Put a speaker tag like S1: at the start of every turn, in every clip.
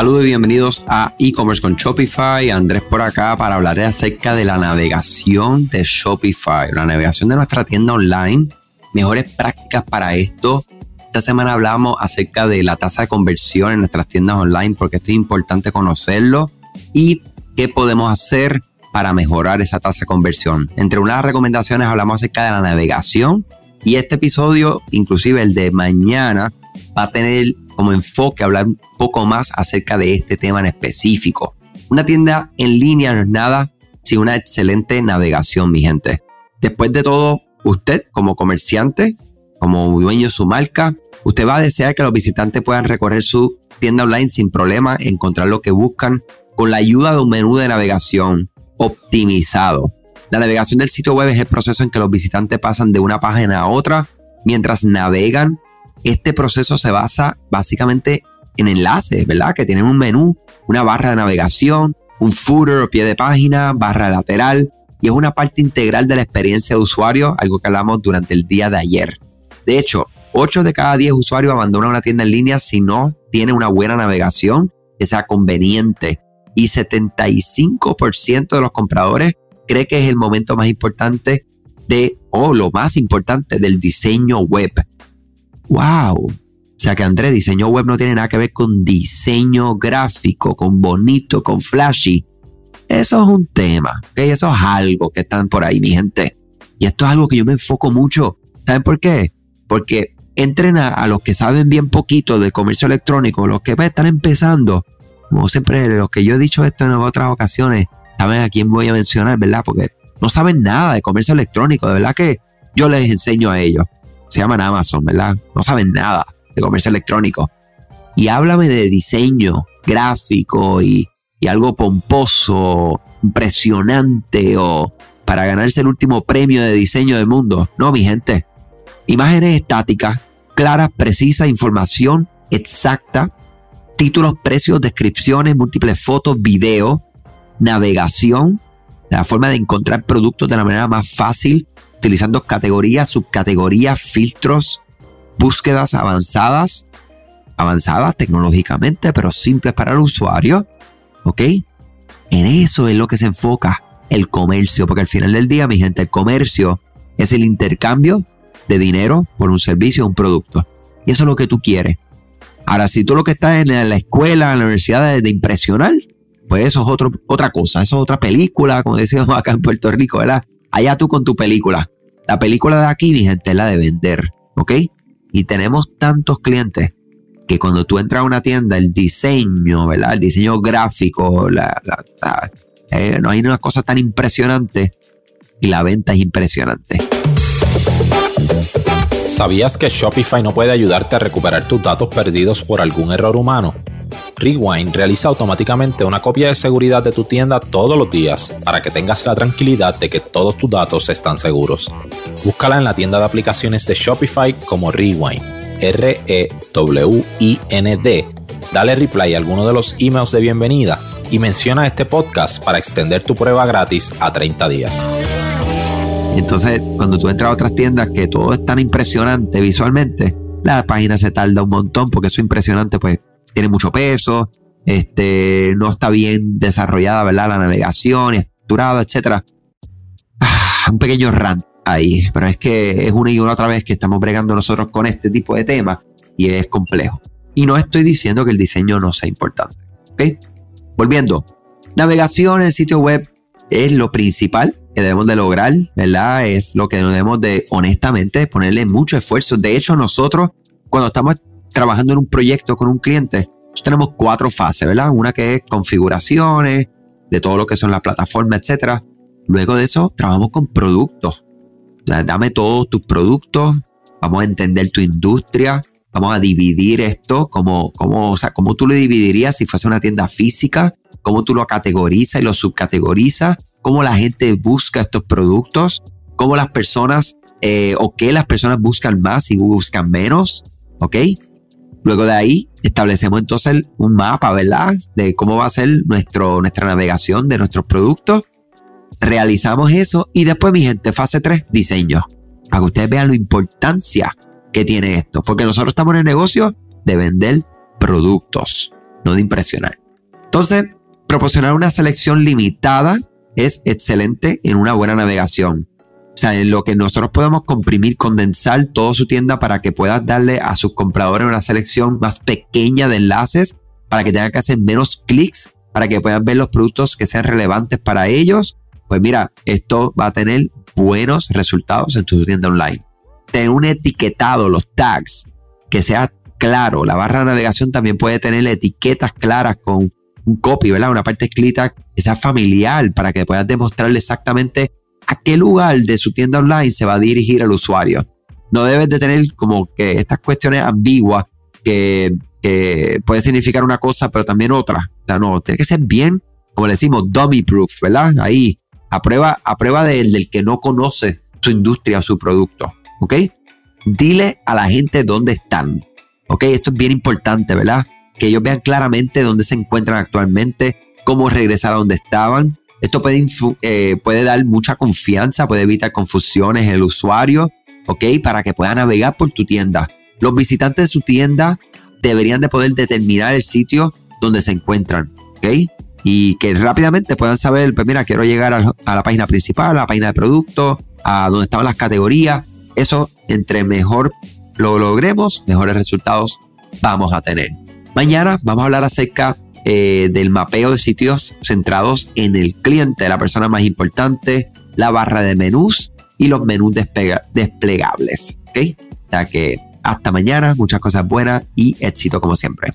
S1: Saludos y bienvenidos a e-commerce con Shopify. Andrés por acá para hablar acerca de la navegación de Shopify, la navegación de nuestra tienda online. Mejores prácticas para esto. Esta semana hablamos acerca de la tasa de conversión en nuestras tiendas online porque esto es importante conocerlo y qué podemos hacer para mejorar esa tasa de conversión. Entre unas recomendaciones hablamos acerca de la navegación y este episodio, inclusive el de mañana, va a tener como enfoque hablar un poco más acerca de este tema en específico. Una tienda en línea no es nada sin una excelente navegación, mi gente. Después de todo, usted como comerciante, como dueño de su marca, usted va a desear que los visitantes puedan recorrer su tienda online sin problema, encontrar lo que buscan con la ayuda de un menú de navegación optimizado. La navegación del sitio web es el proceso en que los visitantes pasan de una página a otra mientras navegan este proceso se basa básicamente en enlaces, ¿verdad? Que tienen un menú, una barra de navegación, un footer o pie de página, barra lateral, y es una parte integral de la experiencia de usuario, algo que hablamos durante el día de ayer. De hecho, 8 de cada 10 usuarios abandonan una tienda en línea si no tiene una buena navegación que sea conveniente. Y 75% de los compradores cree que es el momento más importante de, o lo más importante del diseño web. ¡Wow! O sea que Andrés, diseño web no tiene nada que ver con diseño gráfico, con bonito, con flashy. Eso es un tema, ¿ok? Eso es algo que están por ahí, mi gente. Y esto es algo que yo me enfoco mucho. ¿Saben por qué? Porque entrena a, los que saben bien poquito de comercio electrónico, los que están empezando. Como siempre, los que yo he dicho esto en otras ocasiones, saben a quién voy a mencionar, ¿verdad? Porque no saben nada de comercio electrónico. De verdad que yo les enseño a ellos se llaman Amazon, ¿verdad? No saben nada de comercio electrónico. Y háblame de diseño gráfico y, algo pomposo, impresionante o para ganarse el último premio de diseño del mundo. No, mi gente. Imágenes estáticas, claras, precisas, información exacta, títulos, precios, descripciones, múltiples fotos, video, navegación, la forma de encontrar productos de la manera más fácil, utilizando categorías, subcategorías, filtros, búsquedas avanzadas, avanzadas tecnológicamente, pero simples para el usuario. ¿Ok? En eso es lo que se enfoca el comercio, porque al final del día, mi gente, el comercio es el intercambio de dinero por un servicio o un producto. Y eso es lo que tú quieres. Ahora, si tú lo que estás en la escuela, en la universidad de, de impresionar, pues eso es otro, otra cosa, eso es otra película, como decíamos acá en Puerto Rico, ¿verdad? allá tú con tu película. La película de aquí, mi gente, es la de vender, ¿ok? Y tenemos tantos clientes que cuando tú entras a una tienda, el diseño, ¿verdad? El diseño gráfico, la, eh, no hay una cosa tan impresionante y la venta es impresionante.
S2: ¿Sabías que Shopify no puede ayudarte a recuperar tus datos perdidos por algún error humano? Rewind realiza automáticamente una copia de seguridad de tu tienda todos los días para que tengas la tranquilidad de que todos tus datos están seguros. Búscala en la tienda de aplicaciones de Shopify como Rewind, R-E-W-I-N-D. Dale reply a alguno de los emails de bienvenida y menciona este podcast para extender tu prueba gratis a 30 días.
S1: Entonces, cuando tú entras a otras tiendas que todo es tan impresionante visualmente, la página se tarda un montón porque eso impresionante, pues tiene mucho peso, este, no está bien desarrollada, ¿verdad? La navegación, estructurada, etcétera. Ah, un pequeño rant ahí, pero es que es una y una otra vez que estamos bregando nosotros con este tipo de temas y es complejo. Y no estoy diciendo que el diseño no sea importante, ¿ok? Volviendo, navegación en el sitio web es lo principal que debemos de lograr, ¿verdad? Es lo que debemos de, honestamente, ponerle mucho esfuerzo. De hecho, nosotros, cuando estamos trabajando en un proyecto con un cliente, tenemos cuatro fases, ¿verdad? Una que es configuraciones, de todo lo que son las plataformas, etcétera. Luego de eso, trabajamos con productos. dame todos tus productos, vamos a entender tu industria, vamos a dividir esto como, como, o sea, como tú lo dividirías si fuese una tienda física, cómo tú lo categorizas y lo subcategorizas, cómo la gente busca estos productos, cómo las personas eh, o qué las personas buscan más y buscan menos, ¿ok? Luego de ahí establecemos entonces un mapa, ¿verdad? De cómo va a ser nuestro, nuestra navegación de nuestros productos. Realizamos eso y después, mi gente, fase 3, diseño. Para que ustedes vean la importancia que tiene esto. Porque nosotros estamos en el negocio de vender productos. no de impresionar. Entonces, proporcionar una selección limitada es excelente en una buena navegación. Sea, en lo que nosotros podemos comprimir, condensar toda su tienda para que puedas darle a sus compradores una selección más pequeña de enlaces, para que tengan que hacer menos clics, para que puedan ver los productos que sean relevantes para ellos. Pues mira, esto va a tener buenos resultados en tu tienda online. Tener un etiquetado, los tags, que sea claro. La barra de navegación también puede tener etiquetas claras con un copy, ¿verdad? Una parte escrita que sea familiar para que puedas demostrarle exactamente a qué lugar de su tienda online se va a dirigir el usuario. No debes de tener como que estas cuestiones ambiguas que, puede significar una cosa pero también otra. O sea, no, tiene que ser bien, como le decimos, dummy proof, ¿verdad? Ahí, a prueba, a prueba del que no conoce su industria o su producto, ¿ok? Dile a la gente dónde están, ¿ok? Esto es bien importante, ¿verdad? Que ellos vean claramente dónde se encuentran actualmente, cómo regresar a donde estaban, esto puede, eh, puede dar mucha confianza, puede evitar confusiones en el usuario, ¿ok? Para que pueda navegar por tu tienda. Los visitantes de su tienda deberían de poder determinar el sitio donde se encuentran, ¿ok? Y que rápidamente puedan saber, pues mira, quiero llegar a, a la página principal, a la página de producto, a donde estaban las categorías. Eso, entre mejor lo logremos, mejores resultados vamos a tener. Mañana vamos a hablar acerca eh, del mapeo de sitios centrados en el cliente, la persona más importante, la barra de menús y los menús desplegables. ¿ok? Ya que hasta mañana, muchas cosas buenas y éxito como siempre.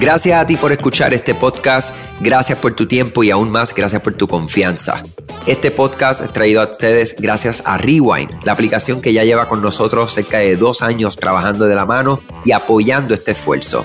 S1: Gracias a ti por escuchar este podcast, gracias por tu tiempo y aún más gracias por tu confianza. Este podcast es traído a ustedes gracias a Rewind, la aplicación que ya lleva con nosotros cerca de dos años trabajando de la mano y apoyando este esfuerzo.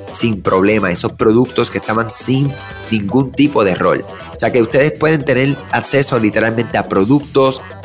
S1: sin problema, esos productos que estaban sin ningún tipo de error. O sea que ustedes pueden tener acceso literalmente a productos,